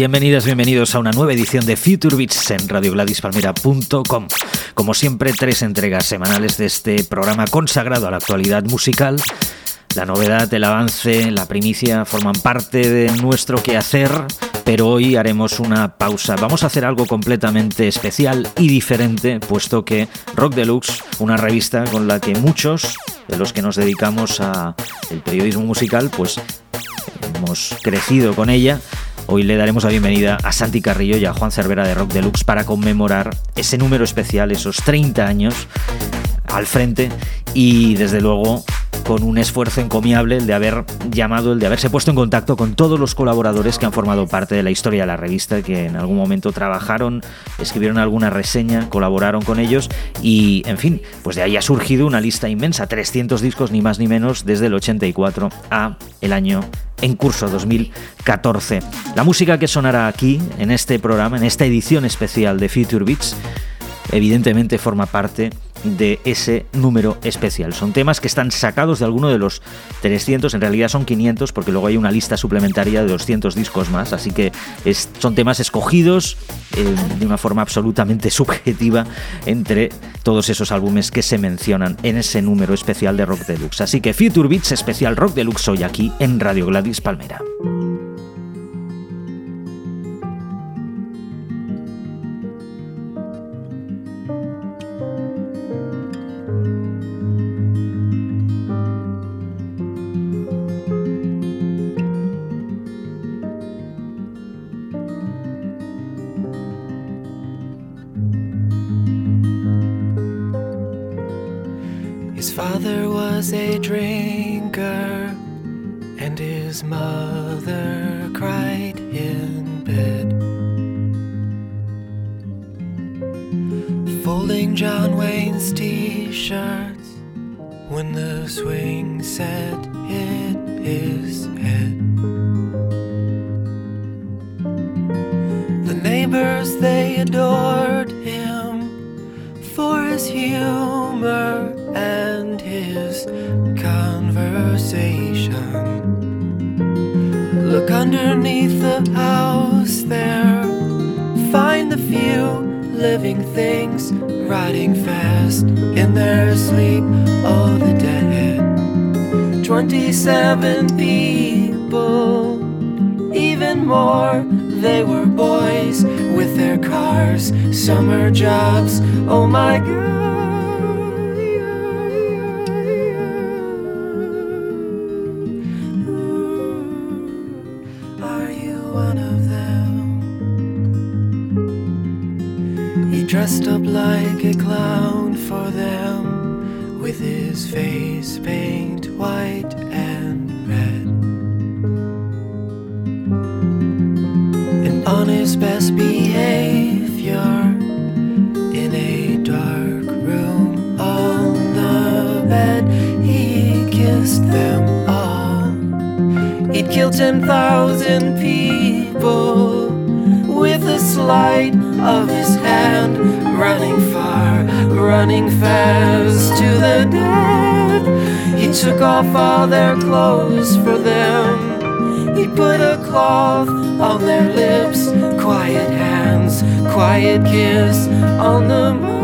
Bienvenidas, bienvenidos a una nueva edición de Future Beats en radiogladispalmera.com. Como siempre, tres entregas semanales de este programa consagrado a la actualidad musical. La novedad, el avance, la primicia forman parte de nuestro quehacer, pero hoy haremos una pausa. Vamos a hacer algo completamente especial y diferente, puesto que Rock Deluxe, una revista con la que muchos de los que nos dedicamos al periodismo musical, pues hemos crecido con ella, Hoy le daremos la bienvenida a Santi Carrillo y a Juan Cervera de Rock Deluxe para conmemorar ese número especial, esos 30 años al frente. Y desde luego con un esfuerzo encomiable el de haber llamado, el de haberse puesto en contacto con todos los colaboradores que han formado parte de la historia de la revista, que en algún momento trabajaron, escribieron alguna reseña, colaboraron con ellos y, en fin, pues de ahí ha surgido una lista inmensa, 300 discos ni más ni menos desde el 84 a el año en curso 2014. La música que sonará aquí, en este programa, en esta edición especial de Future Beats, evidentemente forma parte de ese número especial. Son temas que están sacados de alguno de los 300, en realidad son 500 porque luego hay una lista suplementaria de 200 discos más, así que son temas escogidos eh, de una forma absolutamente subjetiva entre todos esos álbumes que se mencionan en ese número especial de Rock Deluxe. Así que Future Beats especial Rock Deluxe hoy aquí en Radio Gladys Palmera. Was a drinker, and his mother cried He took off all their clothes for them. He put a cloth on their lips, quiet hands, quiet kiss on the moon.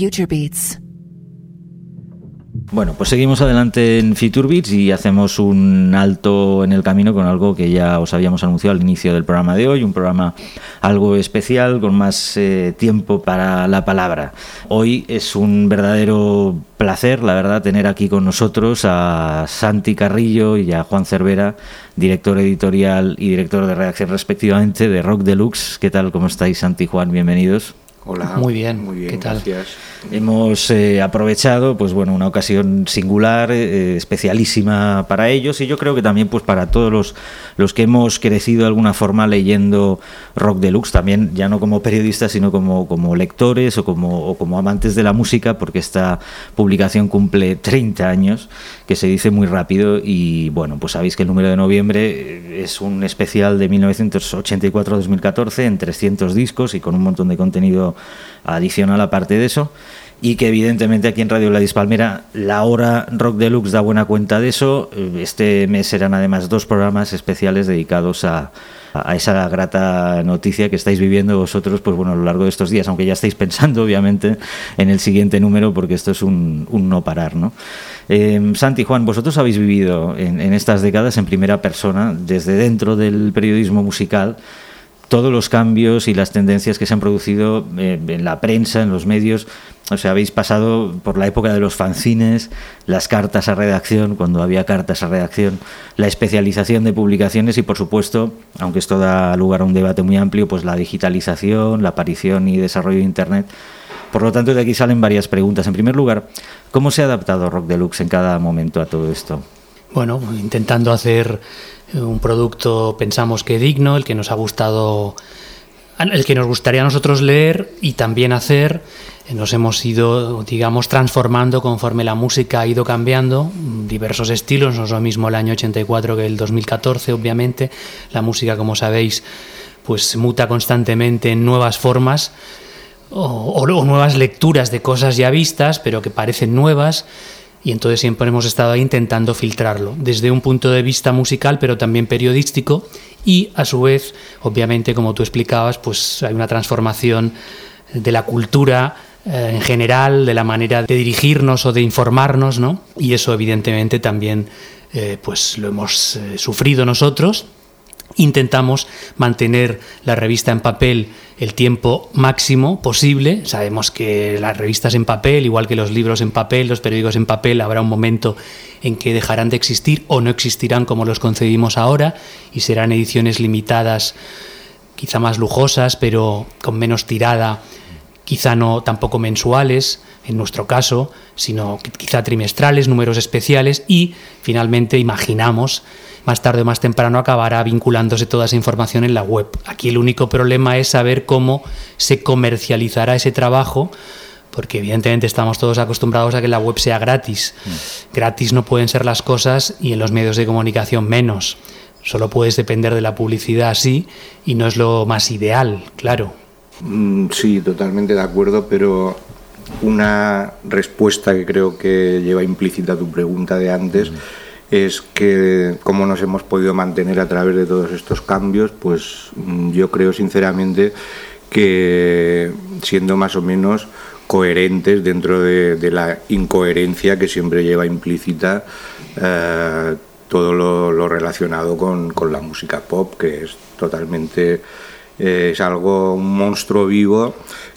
Future Beats. Bueno, pues seguimos adelante en Future Beats y hacemos un alto en el camino con algo que ya os habíamos anunciado al inicio del programa de hoy, un programa algo especial con más eh, tiempo para la palabra. Hoy es un verdadero placer, la verdad, tener aquí con nosotros a Santi Carrillo y a Juan Cervera, director editorial y director de redacción respectivamente de Rock Deluxe. ¿Qué tal? ¿Cómo estáis, Santi Juan? Bienvenidos. Hola. Muy bien. Muy bien, ¿Qué tal? Gracias. Hemos eh, aprovechado, pues bueno, una ocasión singular, eh, especialísima para ellos y yo creo que también, pues para todos los, los que hemos crecido de alguna forma leyendo Rock Deluxe, también ya no como periodistas, sino como, como lectores o como, o como amantes de la música, porque esta publicación cumple 30 años, que se dice muy rápido y bueno, pues sabéis que el número de noviembre eh, es un especial de 1984-2014 en 300 discos y con un montón de contenido adicional aparte de eso y que evidentemente aquí en Radio Gladys Palmera la hora Rock Deluxe da buena cuenta de eso. Este mes serán además dos programas especiales dedicados a, a esa grata noticia que estáis viviendo vosotros pues bueno a lo largo de estos días, aunque ya estáis pensando obviamente en el siguiente número porque esto es un, un no parar, ¿no? Eh, Santi, Juan, vosotros habéis vivido en, en estas décadas en primera persona, desde dentro del periodismo musical, todos los cambios y las tendencias que se han producido eh, en la prensa, en los medios. O sea, habéis pasado por la época de los fanzines, las cartas a redacción, cuando había cartas a redacción, la especialización de publicaciones y, por supuesto, aunque esto da lugar a un debate muy amplio, pues la digitalización, la aparición y desarrollo de Internet. Por lo tanto, de aquí salen varias preguntas. En primer lugar, ¿cómo se ha adaptado Rock Deluxe en cada momento a todo esto? Bueno, intentando hacer un producto pensamos que digno, el que nos ha gustado, el que nos gustaría a nosotros leer y también hacer. Nos hemos ido, digamos, transformando conforme la música ha ido cambiando, diversos estilos, no es lo mismo el año 84 que el 2014, obviamente. La música, como sabéis, pues muta constantemente en nuevas formas o, o, o nuevas lecturas de cosas ya vistas, pero que parecen nuevas y entonces siempre hemos estado ahí intentando filtrarlo, desde un punto de vista musical, pero también periodístico, y a su vez, obviamente, como tú explicabas, pues hay una transformación de la cultura eh, en general, de la manera de dirigirnos o de informarnos, ¿no? Y eso evidentemente también eh, pues lo hemos eh, sufrido nosotros. Intentamos mantener la revista en papel el tiempo máximo posible. Sabemos que las revistas en papel, igual que los libros en papel, los periódicos en papel, habrá un momento en que dejarán de existir o no existirán como los concebimos ahora y serán ediciones limitadas, quizá más lujosas, pero con menos tirada, quizá no tampoco mensuales, en nuestro caso, sino quizá trimestrales, números especiales y finalmente imaginamos más tarde o más temprano acabará vinculándose toda esa información en la web. Aquí el único problema es saber cómo se comercializará ese trabajo, porque evidentemente estamos todos acostumbrados a que la web sea gratis. Mm. Gratis no pueden ser las cosas y en los medios de comunicación menos. Solo puedes depender de la publicidad así y no es lo más ideal, claro. Mm, sí, totalmente de acuerdo, pero una respuesta que creo que lleva implícita tu pregunta de antes. Mm es que cómo nos hemos podido mantener a través de todos estos cambios, pues yo creo sinceramente que siendo más o menos coherentes dentro de, la incoherencia que siempre lleva implícita eh, todo lo, lo relacionado con, con, la música pop, que es totalmente, eh, es algo, un monstruo vivo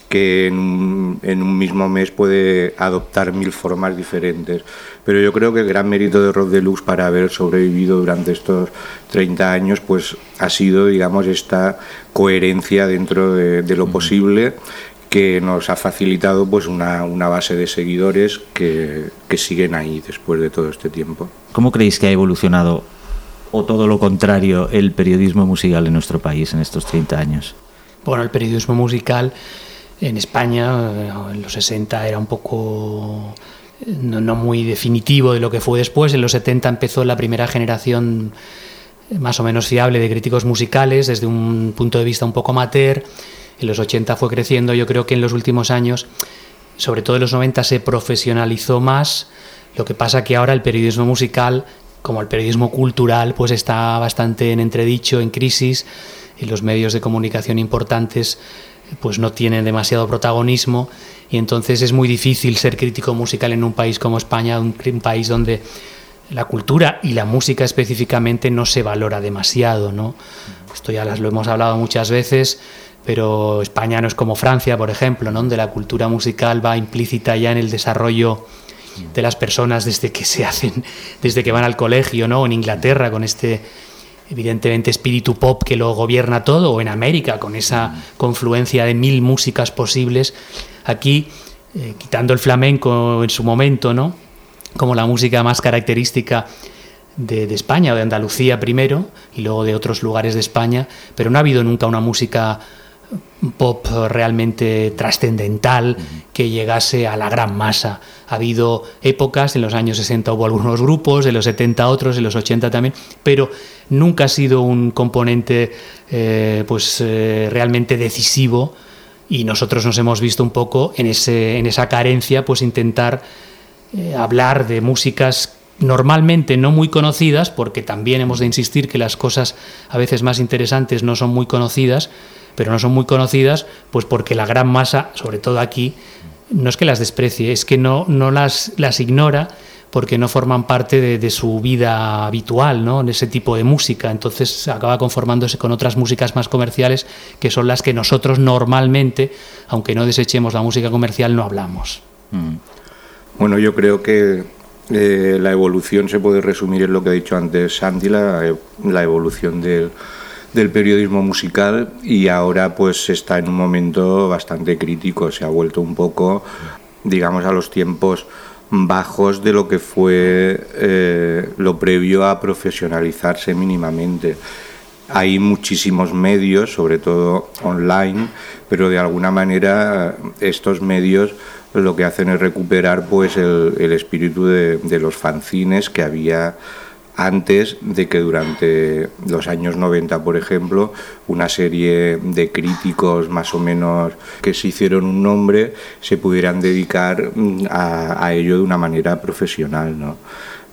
que en, en, un mismo mes puede adoptar mil formas diferentes. Pero yo creo que el gran mérito de Rock Deluxe para haber sobrevivido durante estos 30 años pues ha sido, digamos, esta coherencia dentro de, de lo posible que nos ha facilitado pues una, una base de seguidores que, que siguen ahí después de todo este tiempo. ¿Cómo creéis que ha evolucionado o todo lo contrario el periodismo musical en nuestro país en estos 30 años? Bueno, el periodismo musical en España en los 60 era un poco no, no, muy definitivo de lo que fue después. En los 70 empezó la primera generación más o menos fiable de críticos musicales desde un punto de vista un poco amateur. En los 80 fue creciendo. Yo creo que en los últimos años, sobre todo en los 90, se profesionalizó más. Lo que pasa que ahora el periodismo musical, como el periodismo cultural, pues está bastante en entredicho, en crisis. Y los medios de comunicación importantes pues no tienen demasiado protagonismo y entonces es muy difícil ser crítico musical en un país como España, un, un país donde la cultura y la música específicamente no se valora demasiado, ¿no? Esto ya las, lo hemos hablado muchas veces, pero España no es como Francia, por ejemplo, ¿no? donde la cultura musical va implícita ya en el desarrollo de las personas desde que se hacen, desde que van al colegio, ¿no? En Inglaterra con este evidentemente espíritu pop que lo gobierna todo, o en América con esa confluencia de mil músicas posibles. Aquí, eh, quitando el flamenco en su momento, ¿no? Como la música más característica de, de España, o de Andalucía primero, y luego de otros lugares de España, pero no ha habido nunca una música pop realmente trascendental que llegase a la gran masa. Ha habido épocas, en los años 60 hubo algunos grupos, en los 70 otros, en los 80 también, pero nunca ha sido un componente eh, pues, eh, realmente decisivo y nosotros nos hemos visto un poco en, ese, en esa carencia, pues intentar eh, hablar de músicas normalmente no muy conocidas, porque también hemos de insistir que las cosas a veces más interesantes no son muy conocidas, pero no son muy conocidas, pues porque la gran masa, sobre todo aquí, no es que las desprecie, es que no, no las, las ignora porque no forman parte de, su vida habitual, ¿no? En ese tipo de música. Entonces acaba conformándose con otras músicas más comerciales que son las que nosotros normalmente, aunque no desechemos la música comercial, no hablamos. Mm. Bueno, yo creo que eh, la evolución se puede resumir en lo que ha dicho antes Sandy, la, la evolución del del periodismo musical y ahora pues está en un momento bastante crítico, se ha vuelto un poco, digamos, a los tiempos bajos de lo que fue eh, lo previo a profesionalizarse mínimamente. Hay muchísimos medios, sobre todo online, pero de alguna manera estos medios lo que hacen es recuperar pues el, espíritu de, de los fanzines que había antes de que durante los años 90, por ejemplo, una serie de críticos más o menos que se hicieron un nombre se pudieran dedicar mm, a, ello de una manera profesional. ¿no?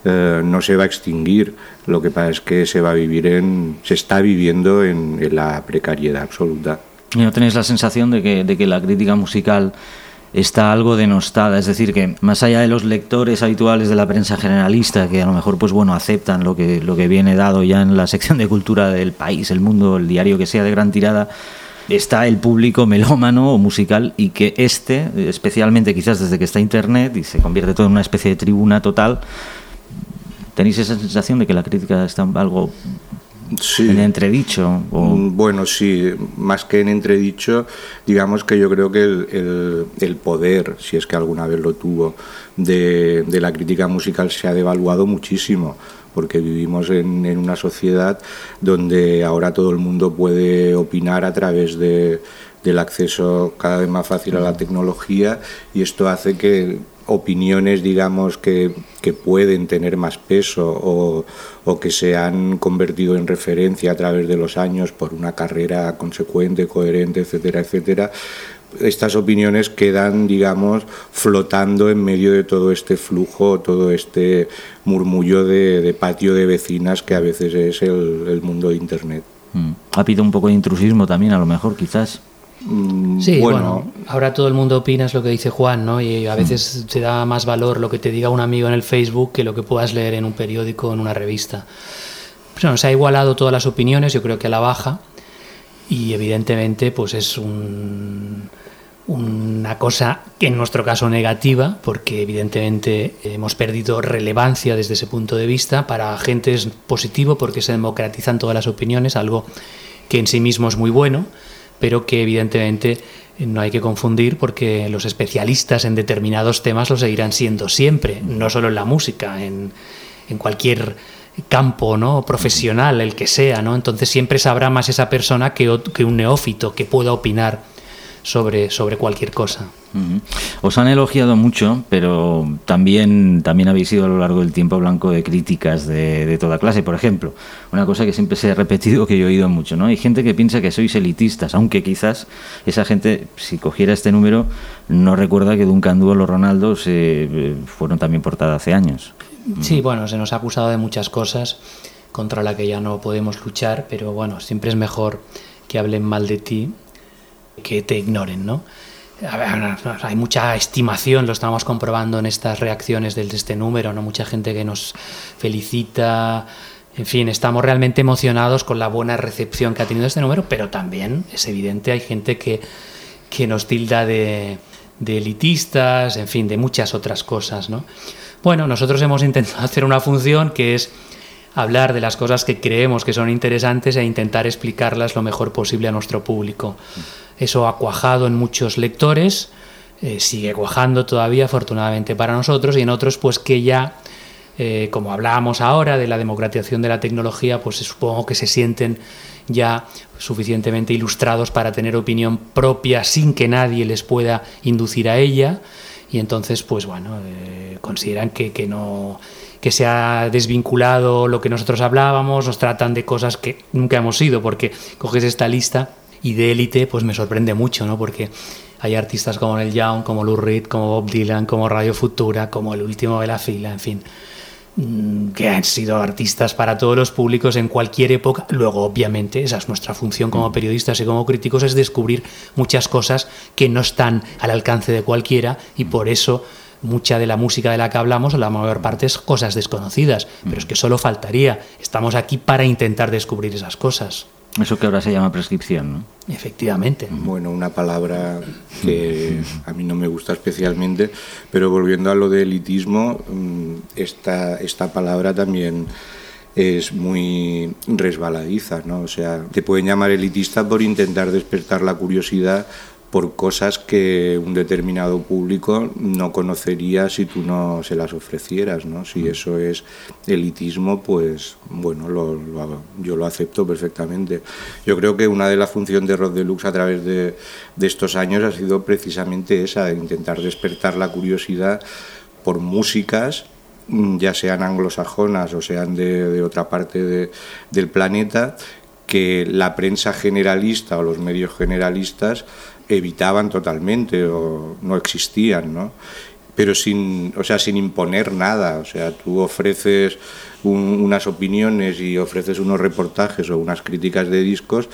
Eh, no se va a extinguir, lo que pasa es que se va a vivir en, se está viviendo en, en la precariedad absoluta. ¿Y no tenéis la sensación de que, de que la crítica musical está algo denostada, es decir, que más allá de los lectores habituales de la prensa generalista, que a lo mejor pues bueno, aceptan lo que, lo que viene dado ya en la sección de cultura del país, el mundo, el diario que sea de gran tirada, está el público melómano o musical y que este, especialmente quizás desde que está Internet y se convierte todo en una especie de tribuna total, ¿tenéis esa sensación de que la crítica está algo Sí. en entredicho? O... Bueno, sí, más que en entredicho, digamos que yo creo que el, el, el poder, si es que alguna vez lo tuvo, de, de, la crítica musical se ha devaluado muchísimo, porque vivimos en, en, una sociedad donde ahora todo el mundo puede opinar a través de, del acceso cada vez más fácil a la tecnología y esto hace que opiniones, digamos, que, que pueden tener más peso o, o, que se han convertido en referencia a través de los años por una carrera consecuente, coherente, etcétera, etcétera, estas opiniones quedan, digamos, flotando en medio de todo este flujo, todo este murmullo de, de patio de vecinas que a veces es el, mundo de Internet. Mm. Ha habido un poco de intrusismo también, a lo mejor, quizás. Sí, bueno, bueno, ahora todo el mundo opina es lo que dice Juan, ¿no? Y a veces te da más valor lo que te diga un amigo en el Facebook que lo que puedas leer en un periódico o en una revista. Bueno, se ha igualado todas las opiniones, yo creo que a la baja, y evidentemente pues es un, una cosa que en nuestro caso negativa, porque evidentemente hemos perdido relevancia desde ese punto de vista. Para gente es positivo porque se democratizan todas las opiniones, algo que en sí mismo es muy bueno pero que evidentemente no hay que confundir porque los especialistas en determinados temas lo seguirán siendo siempre, no solo en la música, en, en cualquier campo no profesional, el que sea, ¿no? Entonces siempre sabrá más esa persona que, que un neófito que pueda opinar sobre, sobre cualquier cosa. Uh -huh. Os han elogiado mucho, pero también, también habéis sido a lo largo del tiempo blanco de críticas de, de, toda clase. Por ejemplo, una cosa que siempre se ha repetido, que yo he oído mucho, ¿no? Hay gente que piensa que sois elitistas, aunque quizás esa gente, si cogiera este número, no recuerda que Duncan Du o los Ronaldos eh, fueron también portada hace años. Sí, bueno, se nos ha acusado de muchas cosas contra la que ya no podemos luchar, pero bueno, siempre es mejor que hablen mal de ti que te ignoren, ¿no? Hay mucha estimación, lo estamos comprobando en estas reacciones de este número, ¿no? Mucha gente que nos felicita, en fin, estamos realmente emocionados con la buena recepción que ha tenido este número, pero también es evidente, hay gente que, que nos tilda de, de elitistas, en fin, de muchas otras cosas, ¿no? Bueno, nosotros hemos intentado hacer una función que es hablar de las cosas que creemos que son interesantes e intentar explicarlas lo mejor posible a nuestro público. Eso ha cuajado en muchos lectores, eh, sigue cuajando todavía, afortunadamente para nosotros, y en otros, pues que ya, eh, como hablábamos ahora de la democratización de la tecnología, pues supongo que se sienten ya suficientemente ilustrados para tener opinión propia sin que nadie les pueda inducir a ella y entonces pues bueno eh, consideran que, que, no que se ha desvinculado lo que nosotros hablábamos nos tratan de cosas que nunca hemos sido porque coges esta lista y de élite pues me sorprende mucho no porque hay artistas como Neil Young como Lou Reed como Bob Dylan como Radio Futura como el último de la fila en fin Mm, que han sido artistas para todos los públicos en cualquier época. Luego, obviamente, esa es nuestra función como periodistas y como críticos, es descubrir muchas cosas que no están al alcance de cualquiera y por eso mucha de la música de la que hablamos, la mayor parte, es cosas desconocidas. Pero es que solo faltaría. Estamos aquí para intentar descubrir esas cosas. Eso que ahora se llama prescripción, ¿no? Efectivamente. Bueno, una palabra que a mí no me gusta especialmente, pero volviendo a lo de elitismo, mm, esta, esta palabra también es muy resbaladiza, ¿no? O sea, te pueden llamar elitista por intentar despertar la curiosidad por cosas que un determinado público no conocería si tú no se las ofrecieras, ¿no? Si eso es elitismo, pues bueno, yo lo acepto perfectamente. Yo creo que una de las funciones de Rod Deluxe a través de, estos años ha sido precisamente esa, de intentar despertar la curiosidad por músicas ya sean anglosajonas o sean de, otra parte del planeta, que la prensa generalista o los medios generalistas evitaban totalmente o no existían, ¿no? Pero sin, o sea, sin imponer nada, o sea, tú ofreces unas opiniones y ofreces unos reportajes o unas críticas de discos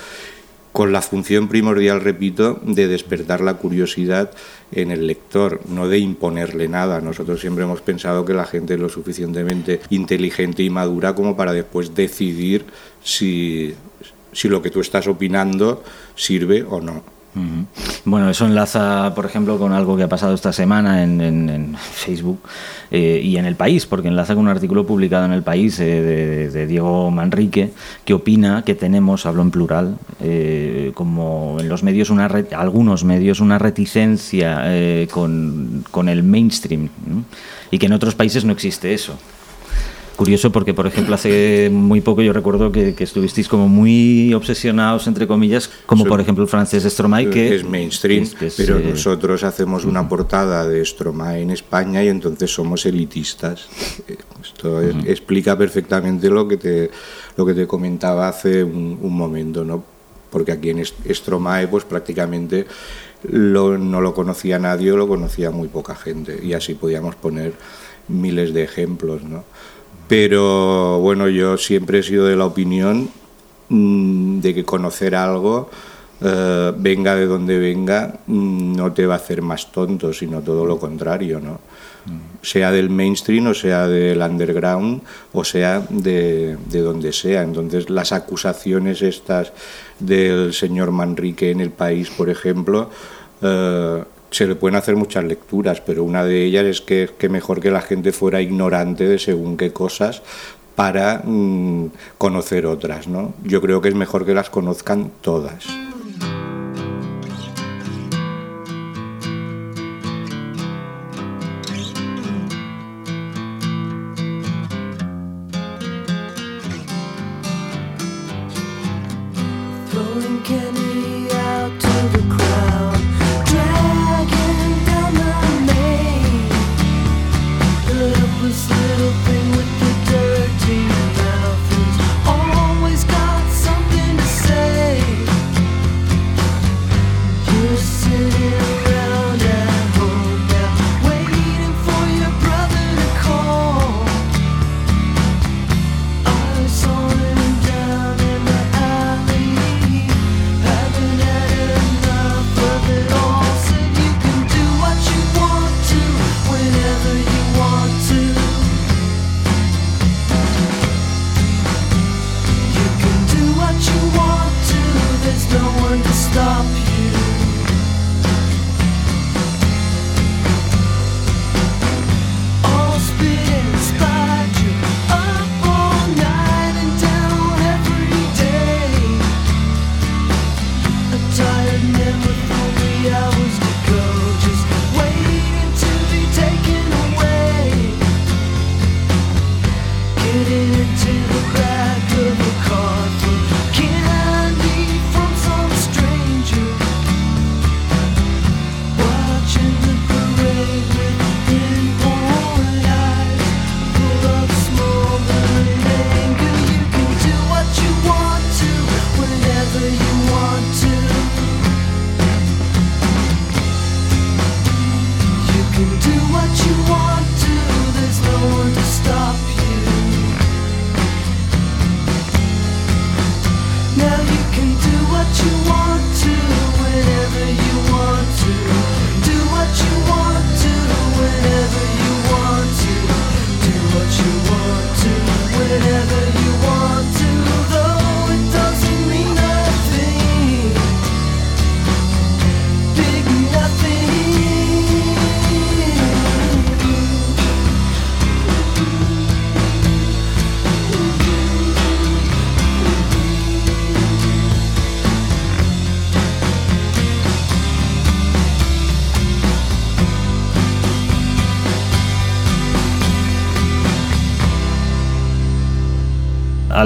con la función primordial, repito, de despertar la curiosidad en el lector, no de imponerle nada. Nosotros siempre hemos pensado que la gente es lo suficientemente inteligente y madura como para después decidir si, si lo que tú estás opinando sirve o no. Bueno, eso enlaza, por ejemplo, con algo que ha pasado esta semana en, Facebook eh, y en El País, porque enlaza con un artículo publicado en El País eh, de, Diego Manrique, que opina que tenemos, hablo en plural, eh, como en los medios, una algunos medios, una reticencia con, con, el mainstream, y que en otros países no existe eso curioso porque, por ejemplo, hace muy poco yo recuerdo que, estuvisteis como muy obsesionados, entre comillas, como por ejemplo el francés Stromae, que es mainstream, pero eh, nosotros hacemos una portada de Stromae en España y entonces somos elitistas. Esto explica perfectamente lo que te, lo que te comentaba hace un, momento, ¿no? Porque aquí en Stromae, pues prácticamente no lo conocía nadie, lo conocía muy poca gente, y así podíamos poner miles de ejemplos, ¿no? Pero bueno, yo siempre he sido de la opinión mm, de que conocer algo, eh, venga de donde venga, mm, no te va a hacer más tonto, sino todo lo contrario, ¿no? Sea del mainstream o sea del underground o sea de, donde sea. Entonces las acusaciones estas del señor Manrique en el país, por ejemplo, eh, se le pueden hacer muchas lecturas, pero una de ellas es que, que mejor que la gente fuera ignorante de según qué cosas para mm, conocer otras. ¿no? Yo creo que es mejor que las conozcan todas.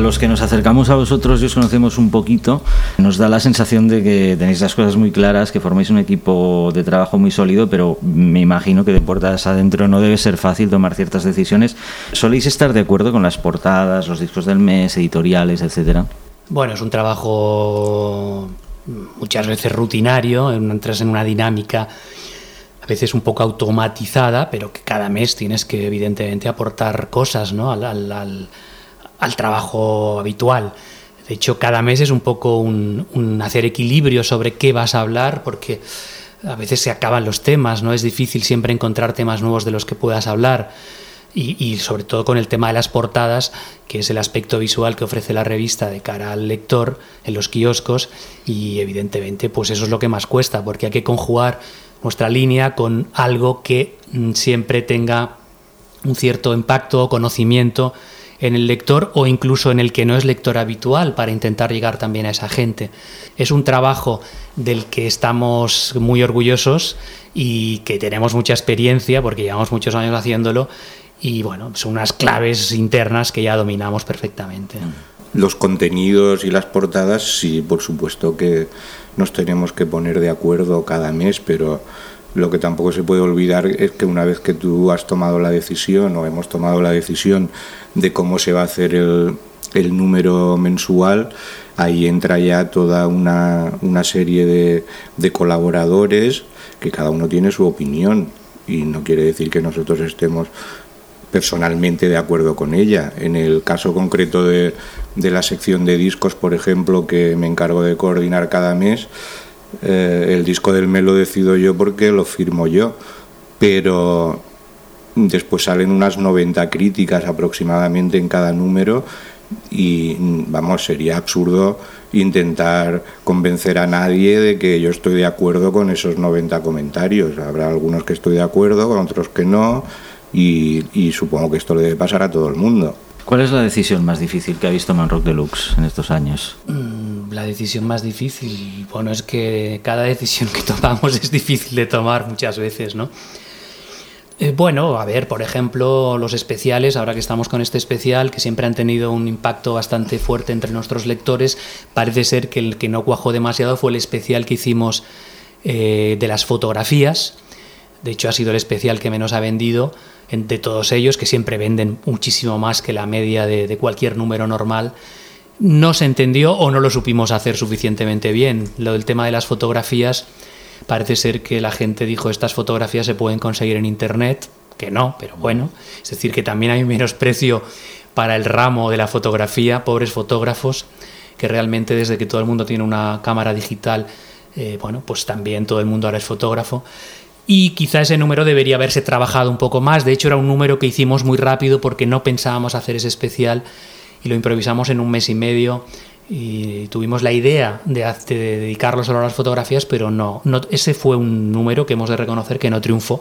Los que nos acercamos a vosotros y os conocemos un poquito, nos da la sensación de que tenéis las cosas muy claras, que formáis un equipo de trabajo muy sólido, pero me imagino que de puertas adentro no debe ser fácil tomar ciertas decisiones. ¿Soléis estar de acuerdo con las portadas, los discos del mes, editoriales, etcétera? Bueno, es un trabajo muchas veces rutinario, entras en una dinámica a veces un poco automatizada, pero que cada mes tienes que evidentemente aportar cosas ¿no? al, al al trabajo habitual. De hecho, cada mes es un poco un, hacer equilibrio sobre qué vas a hablar, porque a veces se acaban los temas, ¿no? Es difícil siempre encontrar temas nuevos de los que puedas hablar. Y, sobre todo con el tema de las portadas, que es el aspecto visual que ofrece la revista de cara al lector en los kioscos y evidentemente pues eso es lo que más cuesta porque hay que conjugar nuestra línea con algo que mm, siempre tenga un cierto impacto o conocimiento en el lector o incluso en el que no es lector habitual para intentar llegar también a esa gente. Es un trabajo del que estamos muy orgullosos y que tenemos mucha experiencia porque llevamos muchos años haciéndolo y bueno, son unas claves internas que ya dominamos perfectamente. Los contenidos y las portadas, sí, por supuesto que nos tenemos que poner de acuerdo cada mes, pero lo que tampoco se puede olvidar es que una vez que tú has tomado la decisión o hemos tomado la decisión de cómo se va a hacer el, número mensual, ahí entra ya toda una, serie de, de, colaboradores que cada uno tiene su opinión y no quiere decir que nosotros estemos personalmente de acuerdo con ella. En el caso concreto de, de la sección de discos, por ejemplo, que me encargo de coordinar cada mes, eh, el disco del me lo decido yo porque lo firmo yo, pero después salen unas 90 críticas aproximadamente en cada número y vamos, sería absurdo intentar convencer a nadie de que yo estoy de acuerdo con esos 90 comentarios. Habrá algunos que estoy de acuerdo, con otros que no, y, y supongo que esto le debe pasar a todo el mundo. ¿Cuál es la decisión más difícil que ha visto Manrock Deluxe en estos años? Mm, la decisión más difícil, bueno, es que cada decisión que tomamos es difícil de tomar muchas veces, ¿no? Eh, bueno, a ver, por ejemplo, los especiales, ahora que estamos con este especial, que siempre han tenido un impacto bastante fuerte entre nuestros lectores, parece ser que el que no cuajó demasiado fue el especial que hicimos eh, de las fotografías. De hecho, ha sido el especial que menos ha vendido de todos ellos, que siempre venden muchísimo más que la media de, cualquier número normal, no se entendió o no lo supimos hacer suficientemente bien. Lo del tema de las fotografías, parece ser que la gente dijo estas fotografías se pueden conseguir en internet, que no, pero bueno, es decir, que también hay menosprecio para el ramo de la fotografía, pobres fotógrafos, que realmente desde que todo el mundo tiene una cámara digital, eh, bueno, pues también todo el mundo ahora es fotógrafo y quizá ese número debería haberse trabajado un poco más. De hecho, era un número que hicimos muy rápido porque no pensábamos hacer ese especial y lo improvisamos en un mes y medio y tuvimos la idea de, dedicarlo solo a las fotografías, pero no, no, ese fue un número que hemos de reconocer que no triunfó.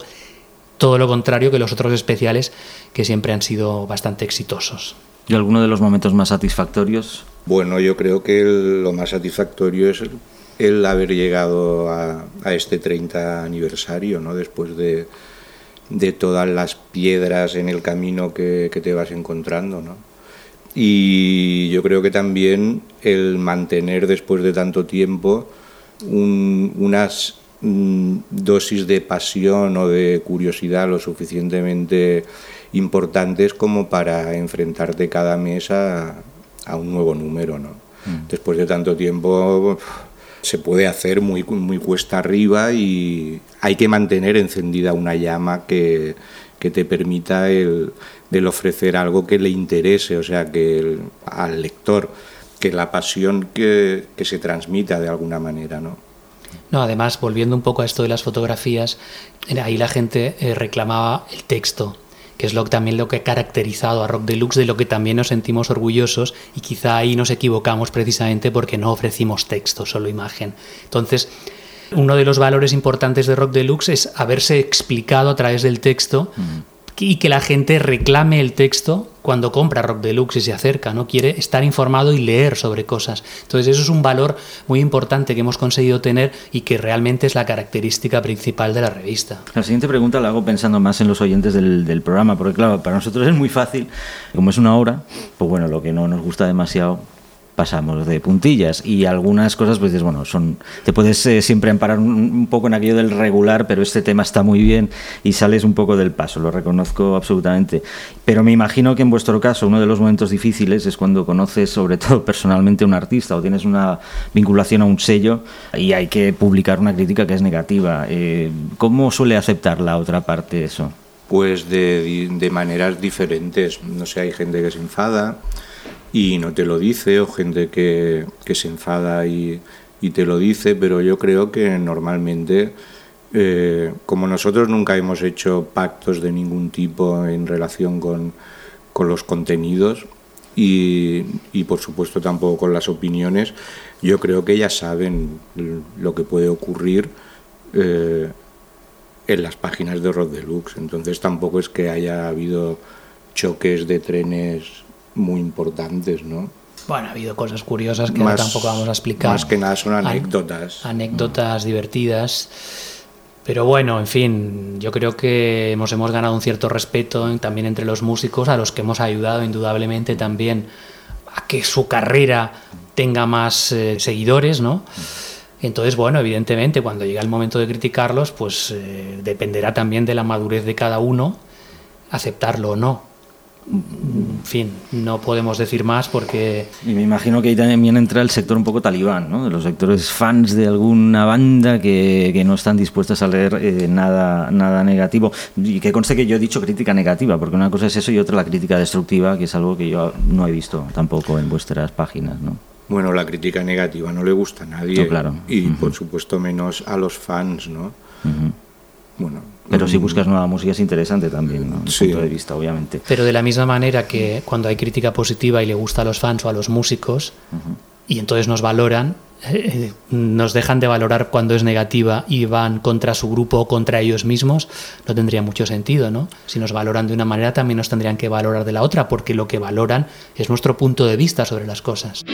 Todo lo contrario que los otros especiales que siempre han sido bastante exitosos. ¿Y alguno de los momentos más satisfactorios? Bueno, yo creo que lo más satisfactorio es el haber llegado a, este 30 aniversario, ¿no? después de, todas las piedras en el camino que, te vas encontrando. ¿no? Y yo creo que también el mantener después de tanto tiempo unas mm, dosis de pasión o de curiosidad lo suficientemente importantes como para enfrentarte cada mes a, un nuevo número. ¿no? Mm. Después de tanto tiempo se puede hacer muy, muy cuesta arriba y hay que mantener encendida una llama que, te permita el, ofrecer algo que le interese, o sea, que al lector, que la pasión que, se transmita de alguna manera, ¿no? No, además, volviendo un poco a esto de las fotografías, ahí la gente eh, reclamaba el texto que es lo, también lo que ha caracterizado a Rock Deluxe, de lo que también nos sentimos orgullosos y quizá ahí nos equivocamos precisamente porque no ofrecimos texto, solo imagen. Entonces, uno de los valores importantes de Rock Deluxe es haberse explicado a través del texto y que la gente reclame el texto cuando compra Rock Deluxe y se acerca, ¿no? Quiere estar informado y leer sobre cosas. Entonces eso es un valor muy importante que hemos conseguido tener y que realmente es la característica principal de la revista. La siguiente pregunta la hago pensando más en los oyentes del, del programa, porque claro, para nosotros es muy fácil, como es una hora, pues bueno, lo que no nos gusta demasiado pasamos de puntillas y algunas cosas pues dices, bueno, son te puedes eh, siempre amparar un, un, poco en aquello del regular, pero este tema está muy bien y sales un poco del paso, lo reconozco absolutamente. Pero me imagino que en vuestro caso uno de los momentos difíciles es cuando conoces sobre todo personalmente a un artista o tienes una vinculación a un sello y hay que publicar una crítica que es negativa. Eh, ¿Cómo suele aceptar la otra parte eso? Pues de, de maneras diferentes. No sé, hay gente que se enfada, y no te lo dice, o gente que, se enfada y, te lo dice, pero yo creo que normalmente, eh, como nosotros nunca hemos hecho pactos de ningún tipo en relación con, con los contenidos y, por supuesto tampoco con las opiniones, yo creo que ya saben lo que puede ocurrir. Eh, en las páginas de Rod Deluxe, entonces tampoco es que haya habido choques de trenes muy importantes, ¿no? Bueno, ha habido cosas curiosas que más, ahora tampoco vamos a explicar. Más que nada son anécdotas. An anécdotas mm. divertidas. Pero bueno, en fin, yo creo que hemos, hemos ganado un cierto respeto también entre los músicos, a los que hemos ayudado indudablemente también a que su carrera tenga más eh, seguidores, ¿no? Entonces, bueno, evidentemente, cuando llega el momento de criticarlos, pues eh, dependerá también de la madurez de cada uno aceptarlo o no en fin, no podemos decir más porque... Y me imagino que ahí también entra el sector un poco talibán, ¿no? De los sectores fans de alguna banda que, que no están dispuestos a leer eh, nada, nada negativo. Y que conste que yo he dicho crítica negativa, porque una cosa es eso y otra la crítica destructiva, que es algo que yo no he visto tampoco en vuestras páginas, ¿no? Bueno, la crítica negativa no le gusta a nadie. No, claro. Y uh -huh. por supuesto menos a los fans, ¿no? Uh -huh. Bueno, pero si buscas nueva música es interesante también, ¿no? Sí. punto de vista, obviamente. Pero de la misma manera que cuando hay crítica positiva y le gusta a los fans o a los músicos, uh -huh. y entonces nos valoran, eh, nos dejan de valorar cuando es negativa y van contra su grupo o contra ellos mismos, no tendría mucho sentido, ¿no? Si nos valoran de una manera, también nos tendrían que valorar de la otra, porque lo que valoran es nuestro punto de vista sobre las cosas.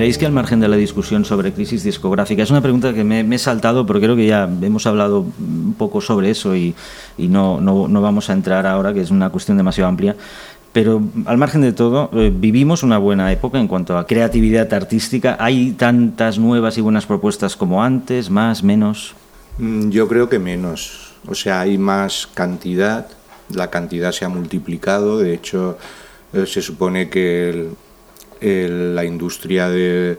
¿Creéis que al margen de la discusión sobre crisis discográfica, es una pregunta que me, he saltado, pero creo que ya hemos hablado poco sobre eso y, no, no, no vamos a entrar ahora, que es una cuestión demasiado amplia, pero al margen de todo, eh, vivimos una buena época en cuanto a creatividad artística. ¿Hay tantas nuevas y buenas propuestas como antes, más, menos? Mm, Yo creo que menos. O sea, hay más cantidad, la cantidad se ha multiplicado, de hecho eh, se supone que la industria de-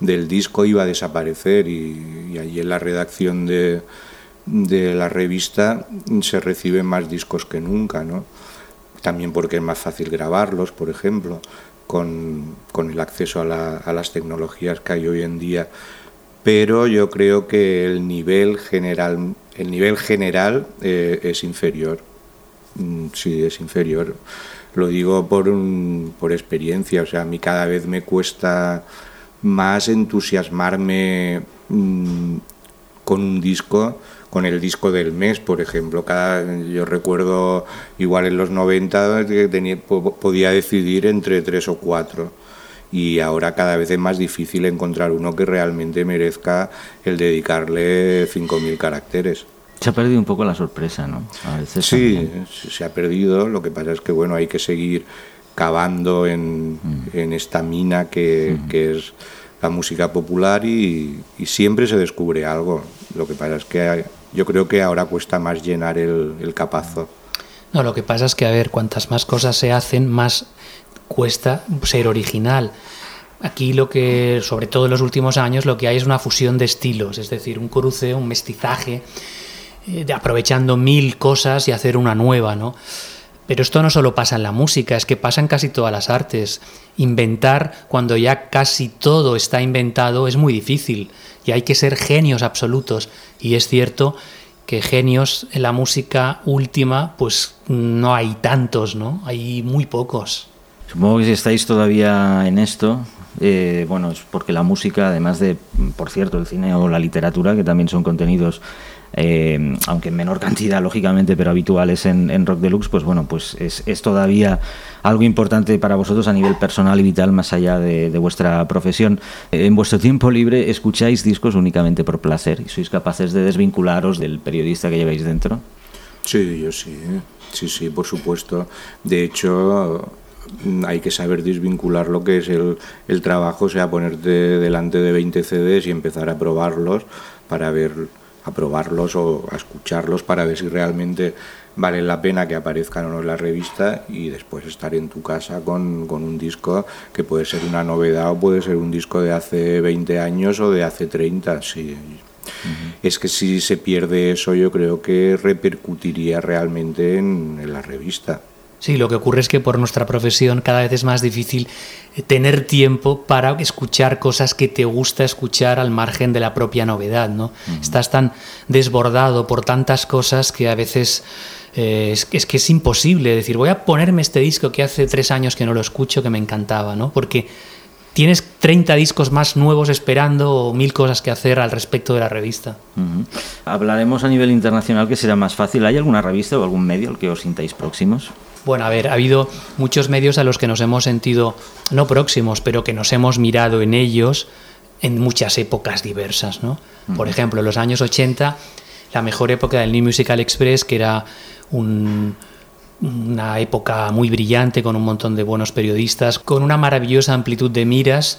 del disco iba a desaparecer y allí en la redacción de, de la revista se reciben más discos que nunca, ¿no? También porque es más fácil grabarlos, por ejemplo, con, con el acceso a, la- las tecnologías que hay hoy en día pero yo creo que el nivel general, el nivel general eh, es inferior. Mm, Sí, es inferior. Lo digo por, un- por experiencia, o sea, a mí cada vez me cuesta más entusiasmarme mm, con un disco, con el disco del mes, por ejemplo. Cada, yo recuerdo igual en los 90 que tenía, po- podía decidir entre tres o cuatro y ahora cada vez es más difícil encontrar uno que realmente merezca el dedicarle 5.000 caracteres. Se ha perdido un poco la sorpresa, ¿no? A veces Sí, también. se ha perdido, lo que pasa es que bueno, hay que seguir cavando en, en esta mina que, que es la música popular y, y siempre se descubre algo. Lo que pasa es que hay- yo creo que ahora cuesta más llenar el, capazo. No, lo que pasa es que, a ver, cuantas más cosas se hacen, más cuesta ser original. Aquí lo que, sobre todo en los últimos años, lo que hay es una fusión de estilos, es decir, un cruce, un mestizaje, eh, aprovechando mil cosas y hacer una nueva, ¿no? Pero esto no solo pasa en la música, es que pasa en casi todas las artes. Inventar cuando ya casi todo está inventado es muy difícil y hay que ser genios absolutos. Y es cierto que genios en la música última, pues no hay tantos, ¿no? Hay muy pocos. Supongo que si estáis todavía en esto, eh, bueno, es porque la música, además de, por cierto, el cine o la literatura, que también son contenidos, eh, aunque en menor cantidad, lógicamente, pero habituales en, Rock Deluxe, pues bueno, pues es, todavía algo importante para vosotros a nivel personal y vital, más allá de, vuestra profesión. En vuestro tiempo libre, ¿escucháis discos únicamente por placer y sois capaces de desvincularos del periodista que lleváis dentro? Sí, yo sí, sí, sí, por supuesto. De hecho, hay que saber desvincular lo que es el, el trabajo, o sea, ponerte delante de 20 CDs y empezar a probarlos para ver, a probarlos o a escucharlos para ver si realmente vale la pena que aparezcan o no en la revista y después estar en tu casa con, con un disco que puede ser una novedad o puede ser un disco de hace 20 años o de hace 30, sí. Es que si se pierde eso, yo creo que repercutiría realmente en, en la revista. Sí, lo que ocurre es que por nuestra profesión cada vez es más difícil eh, tener tiempo para escuchar cosas que te gusta escuchar al margen de la propia novedad, ¿no? Estás tan desbordado por tantas cosas que a veces eh, es, es que es imposible decir, voy a ponerme este disco que hace tres años que no lo escucho, que me encantaba, ¿no? Porque tienes 30 discos más nuevos esperando o mil cosas que hacer al respecto de la revista. Hablaremos a nivel internacional que será más fácil. ¿Hay alguna revista o algún medio al que os sintáis próximos? Bueno, a ver, ha habido muchos medios a los que nos hemos sentido no próximos, pero que nos hemos mirado en ellos en muchas épocas diversas, ¿no? Por ejemplo, en los años 80, la mejor época del New Musical Express, que era un, una época muy brillante con un montón de buenos periodistas, con una maravillosa amplitud de miras.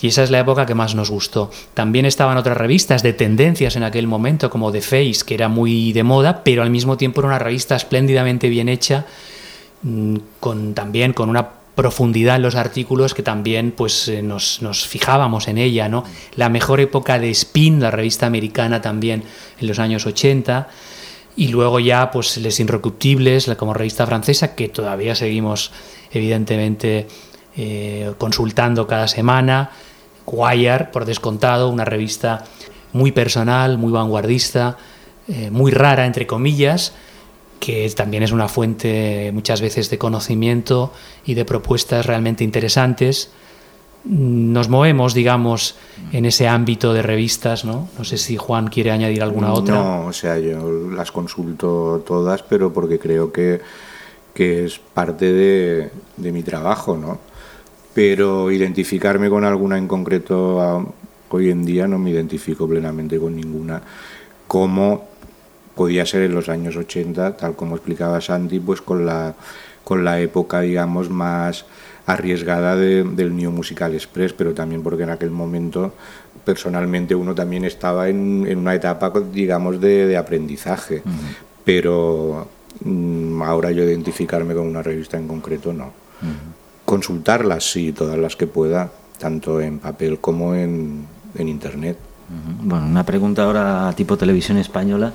Y esa es la época que más nos gustó. También estaban otras revistas de tendencias en aquel momento, como The Face, que era muy de moda, pero al mismo tiempo era una revista espléndidamente bien hecha, mm, con, también con una profundidad en los artículos que también pues eh, nos, nos fijábamos en ella, ¿no? La mejor época de Spin, la revista americana también en los años 80 y luego ya pues Les Inrecuptibles, como revista francesa, que todavía seguimos evidentemente eh, consultando cada semana, Wire, por descontado, una revista muy personal, muy vanguardista, eh, muy rara, entre comillas, que también es una fuente muchas veces de conocimiento y de propuestas realmente interesantes. Nos movemos, digamos, en ese ámbito de revistas, ¿no? No sé si Juan quiere añadir alguna otra. No, o sea, yo las consulto todas, pero porque creo que, que es parte de, de mi trabajo, ¿no? Pero identificarme con alguna en concreto a- hoy en día no me identifico plenamente con ninguna. Como podía ser en los años 80, tal como explicaba Santi, pues con la, con la época, digamos, más arriesgada de- del New Musical Express, pero también porque en aquel momento personalmente uno también estaba en, en una etapa, digamos, de, de aprendizaje, pero mm, ahora yo identificarme con una revista en concreto no. Consultarlas, sí, todas las que pueda, tanto en papel como en, en internet. Bueno, una pregunta ahora tipo televisión española.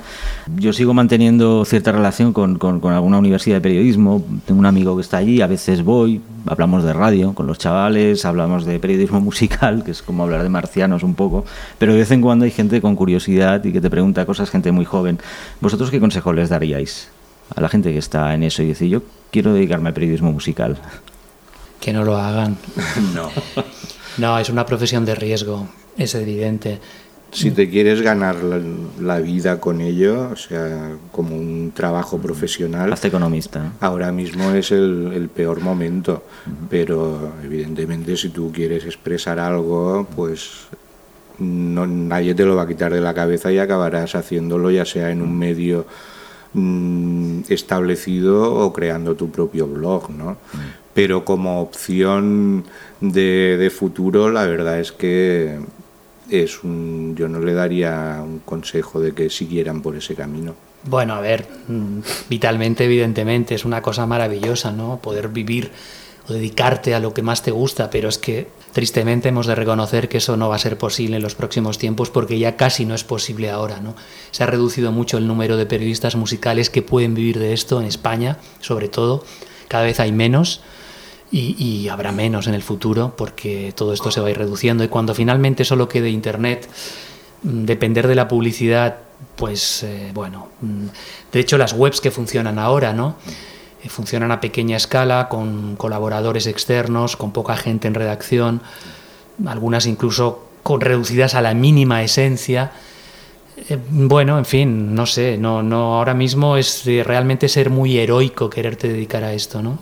Yo sigo manteniendo cierta relación con, con- con alguna universidad de periodismo. Tengo un amigo que está allí, a veces voy, hablamos de radio con los chavales, hablamos de periodismo musical, que es como hablar de marcianos un poco, pero de vez en cuando hay gente con curiosidad y que te pregunta cosas, gente muy joven. ¿Vosotros qué consejo les daríais a la gente que está en eso y dice, yo quiero dedicarme al periodismo musical? Que no lo hagan. No. No, es una profesión de riesgo, es evidente. Si te quieres ganar la, la vida con ello, o sea, como un trabajo profesional, Hazte economista. ahora mismo es el, el peor momento. Pero evidentemente si tú quieres expresar algo, pues no, nadie te lo va a quitar de la cabeza y acabarás haciéndolo ya sea en un medio mm, establecido o creando tu propio blog, ¿no? Pero como opción de, de futuro, la verdad es que es un, yo no le daría un consejo de que siguieran por ese camino. Bueno, a ver, mm, vitalmente, evidentemente, es una cosa maravillosa, ¿no? Poder vivir o dedicarte a lo que más te gusta, pero es que tristemente hemos de reconocer que eso no va a ser posible en los próximos tiempos porque ya casi no es posible ahora, ¿no? Se ha reducido mucho el número de periodistas musicales que pueden vivir de esto en España, sobre todo, cada vez hay menos. Y, habrá menos en el futuro porque todo esto se va a ir reduciendo. Y cuando finalmente solo quede internet mm, depender de la publicidad pues eh, bueno mm, de hecho las webs que funcionan ahora no Eh, funcionan a pequeña escala con colaboradores externos con poca gente en redacción algunas incluso con reducidas a la mínima esencia. Eh, bueno, en fin, no sé, no, no, ahora mismo es de realmente ser muy heroico quererte dedicar a esto, ¿no?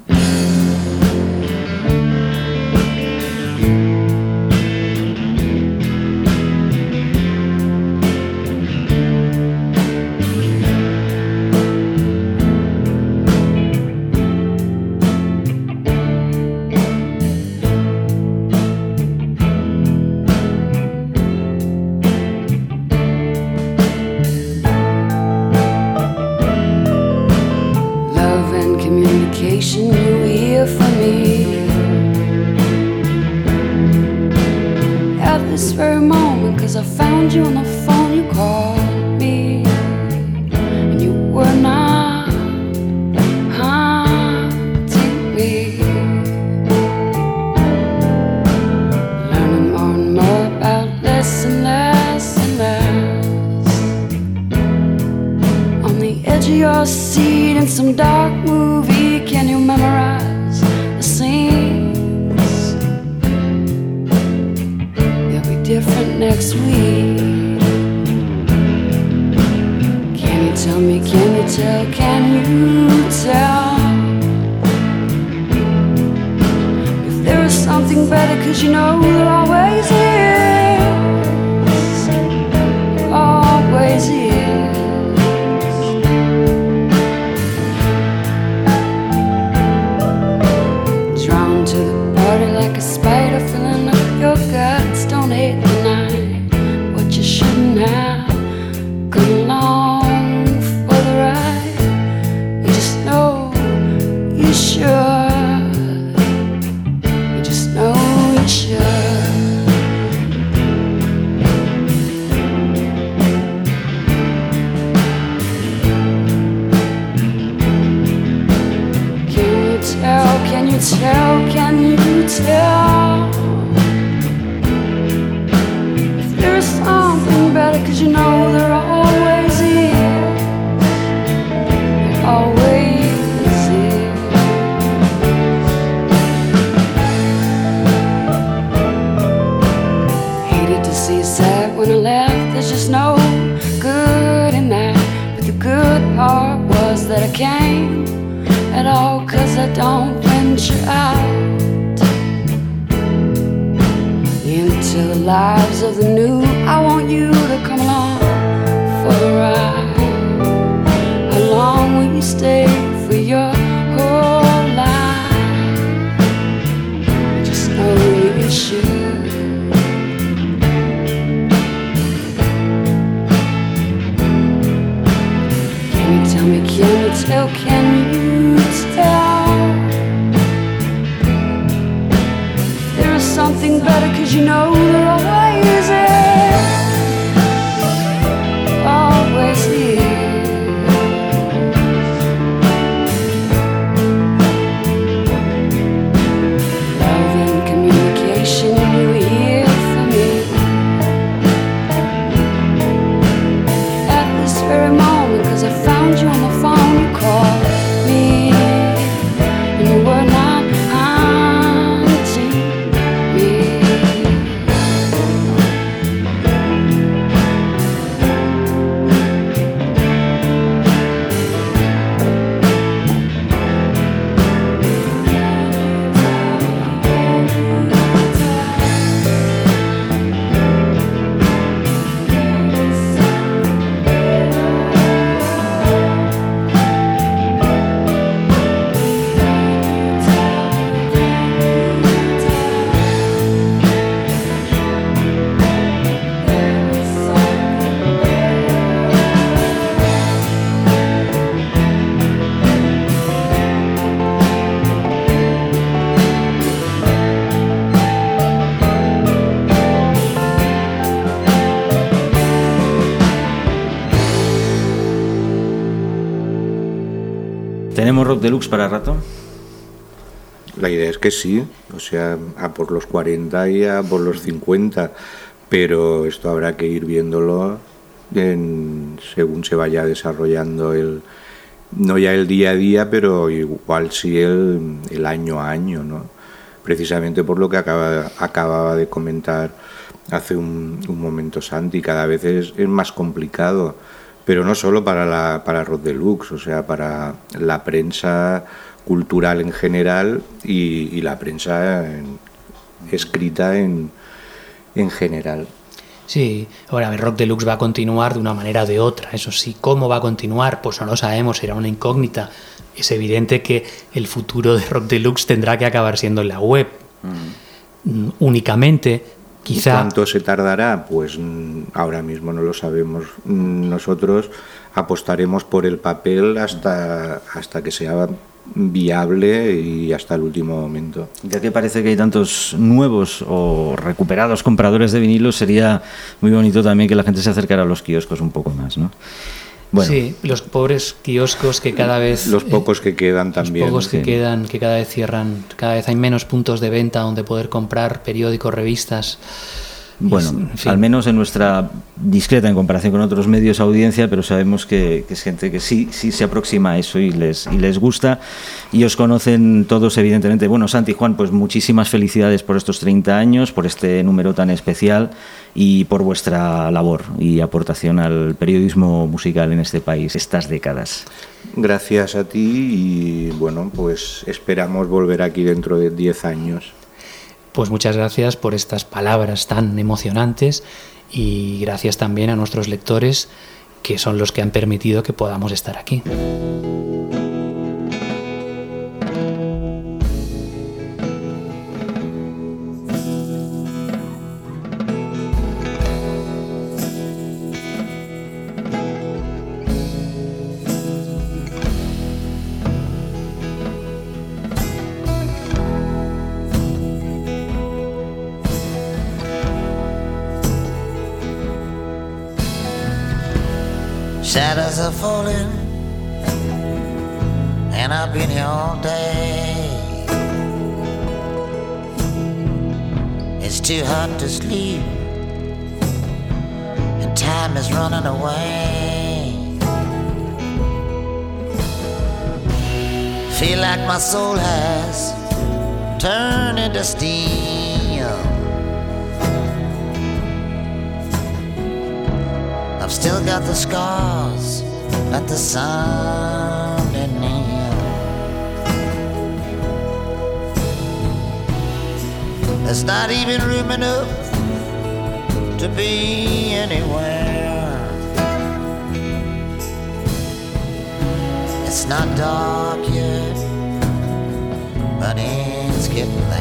Don't venture out into the lives of the new. I want you to come along for the ride. How long will you stay ¿Tenemos rock deluxe para rato? La idea es que sí, o sea, a por los 40 y a por los 50, pero esto habrá que ir viéndolo en- según se vaya desarrollando el, no ya el día a día, pero igual sí el, el año a año, ¿no? Precisamente por lo que acaba, acababa de comentar hace un, un momento Santi, cada vez es, es más complicado, pero no solo para, la, para Rock Deluxe, o sea, para la prensa cultural en general y, y la prensa en- escrita en, en general. Sí, ahora, a ver, Rock Deluxe va a continuar de una manera o de otra. Eso sí, ¿cómo va a continuar? Pues no lo sabemos, será una incógnita. Es evidente que el futuro de Rock Deluxe tendrá que acabar siendo en la web. Mm, Únicamente, ¿Y quizá. ¿Cuánto se tardará? Pues mm, ahora mismo no lo sabemos. Mm, Nosotros apostaremos por el papel hasta, hasta que sea viable y hasta el último momento. Ya que parece que hay tantos nuevos o recuperados compradores de vinilos, sería muy bonito también que la gente se acercara a los kioscos un poco más, ¿no? Bueno, Sí, los pobres kioscos que cada vez. Los eh, pocos que quedan también. Los pocos que quedan, que cada vez cierran, cada vez hay menos puntos de venta donde poder comprar periódicos, revistas. Bueno, al menos en nuestra discreta en comparación con otros medios audiencia, pero sabemos que, que es gente que sí, sí se aproxima a eso y les, y les gusta. Y os conocen todos, evidentemente. Bueno, Santi Juan, pues muchísimas felicidades por estos 30 años, por este número tan especial y por vuestra labor y aportación al periodismo musical en este país estas décadas. Gracias a ti y bueno, pues esperamos volver aquí dentro de 10 años. Pues muchas gracias por estas palabras tan emocionantes y gracias también a nuestros lectores que son los que han permitido que podamos estar aquí. falling, and I've been here all day. It's too hot to sleep, and time is running away. Feel like my soul has turned into steel. I've still got the scars that the sun didn't heal. There's not even room enough to be anywhere. It's not dark yet, but it's getting there.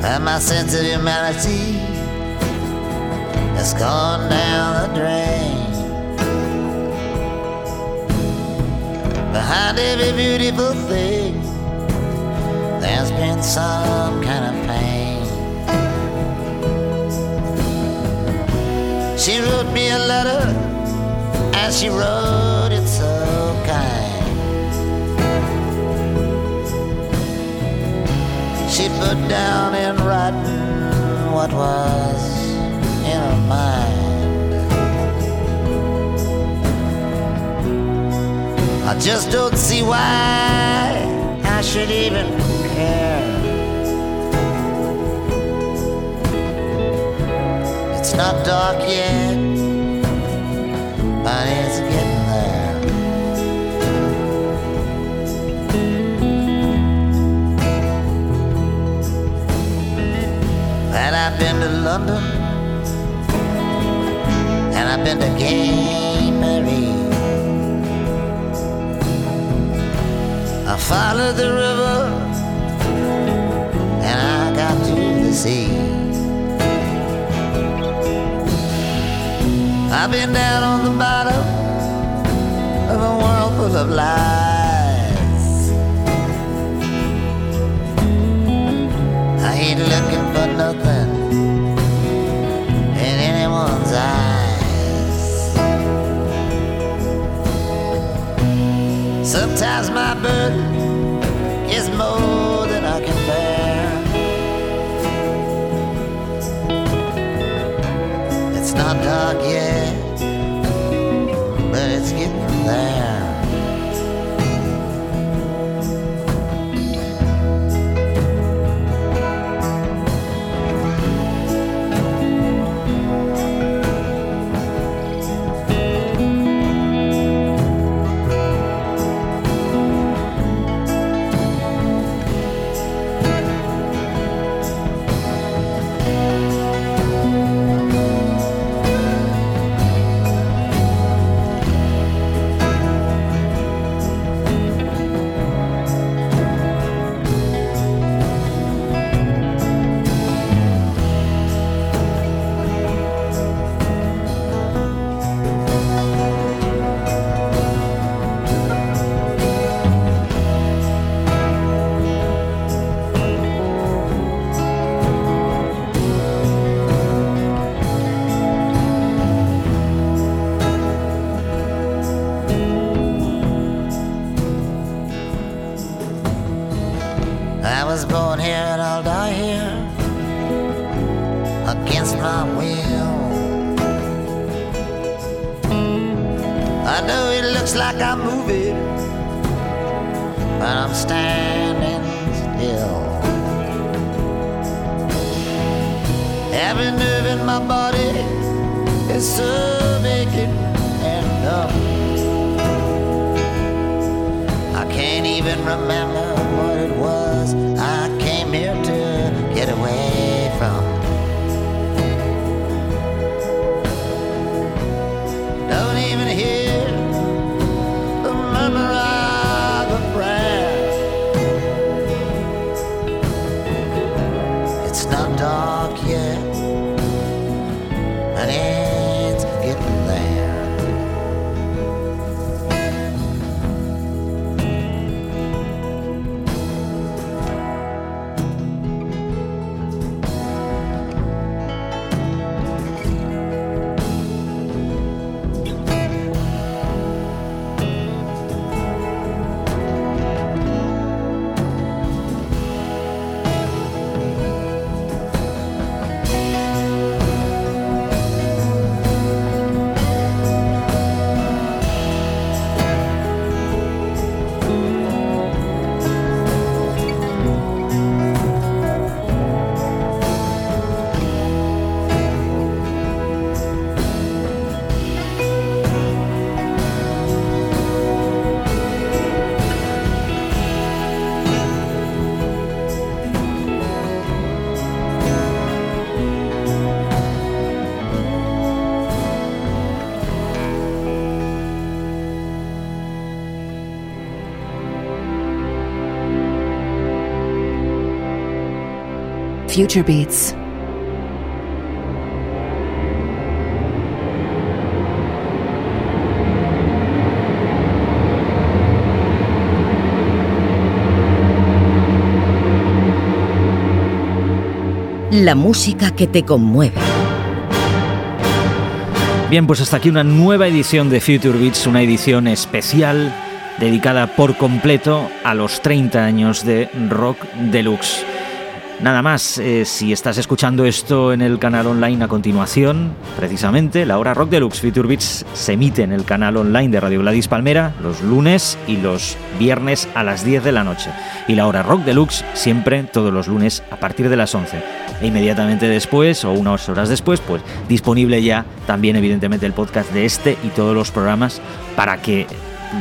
And my sense of humanity has gone down the drain. Behind every beautiful thing, there's been some kind of pain. She wrote me a letter, and she wrote it so kind. She put down in writing what was in her mind. I just don't see why I should even care. It's not dark yet, but it's getting And I've been to London, and I've been to Gay I followed the river and I got to the sea. I've been down on the bottom of a world full of lies. Nothing in anyone's eyes. Sometimes my burden is more Future Beats. La música que te conmueve. Bien, pues hasta aquí una nueva edición de Future Beats, una edición especial dedicada por completo a los 30 años de Rock Deluxe. Nada más, eh, si estás escuchando esto en el canal online a continuación, precisamente la hora Rock Deluxe Future Beats se emite en el canal online de Radio Gladys Palmera los lunes y los viernes a las 10 de la noche. Y la hora Rock Deluxe siempre todos los lunes a partir de las 11. E inmediatamente después, o unas horas después, pues disponible ya también evidentemente el podcast de este y todos los programas para que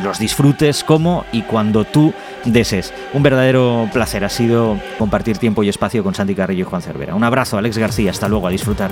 los disfrutes como y cuando tú desees. Un verdadero placer ha sido compartir tiempo y espacio con Santi Carrillo y Juan Cervera. Un abrazo, Alex García. Hasta luego, a disfrutar.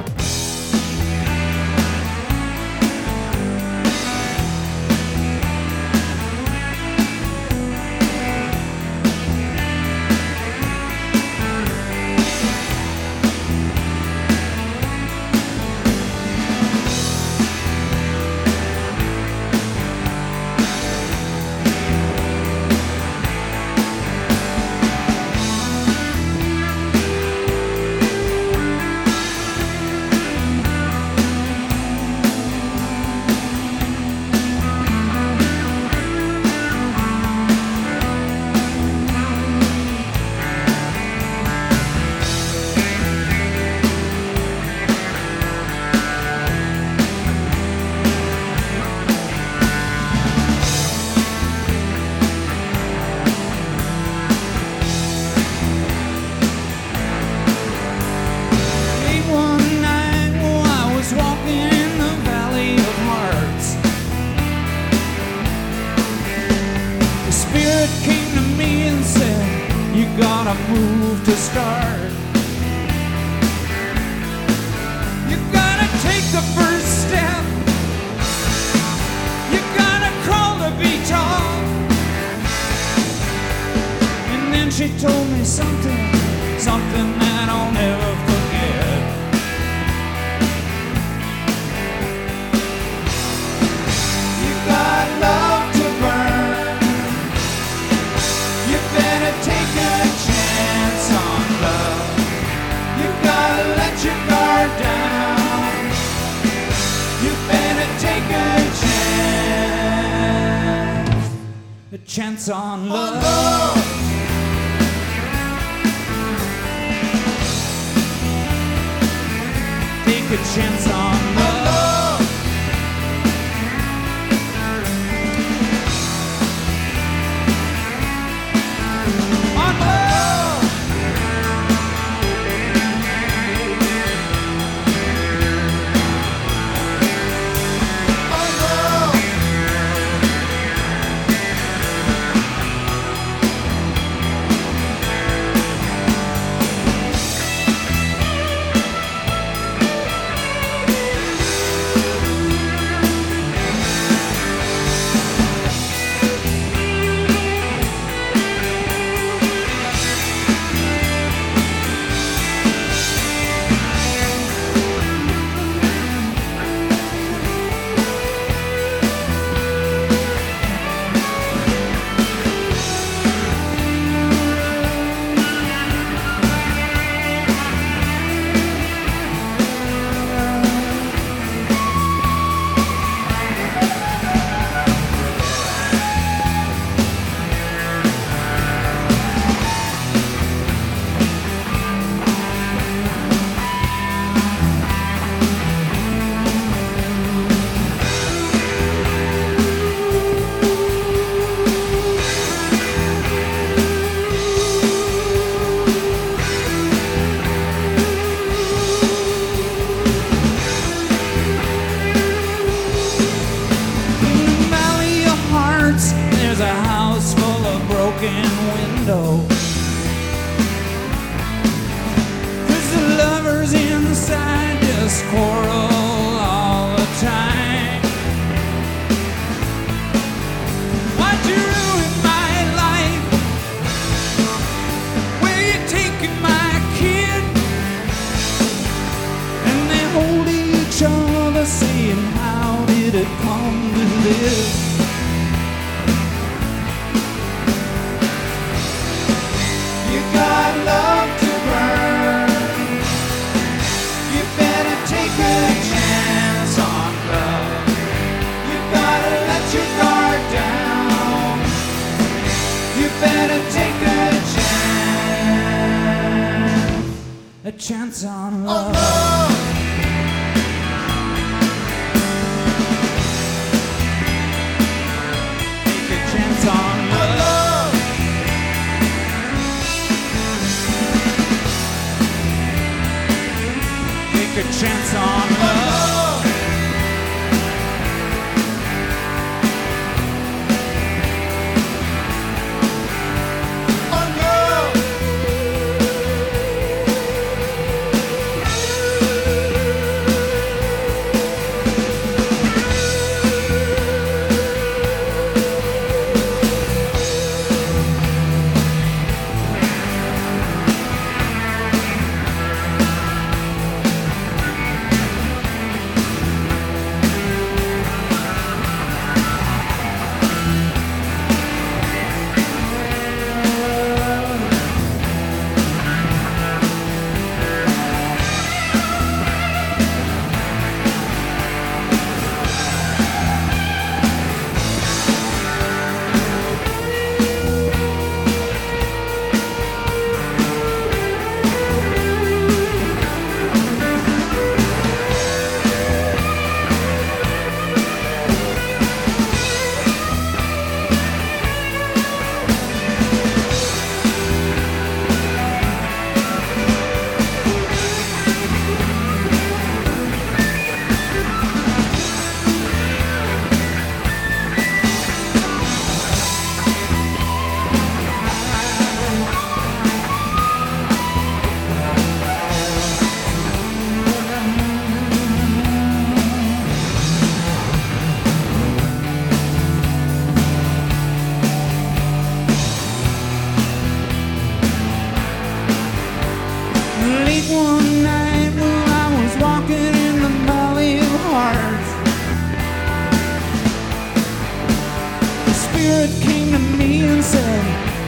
spirit came to me and said,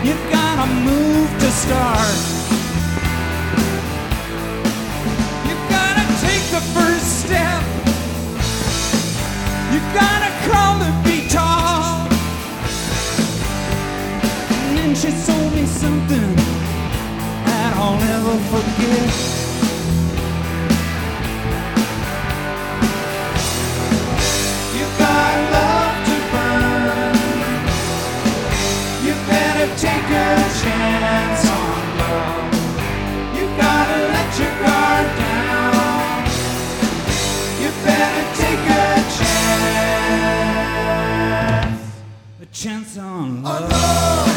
You gotta move to start. You gotta take the first step. You gotta crawl and be tall. And then she told me something that I'll never forget. chance on love.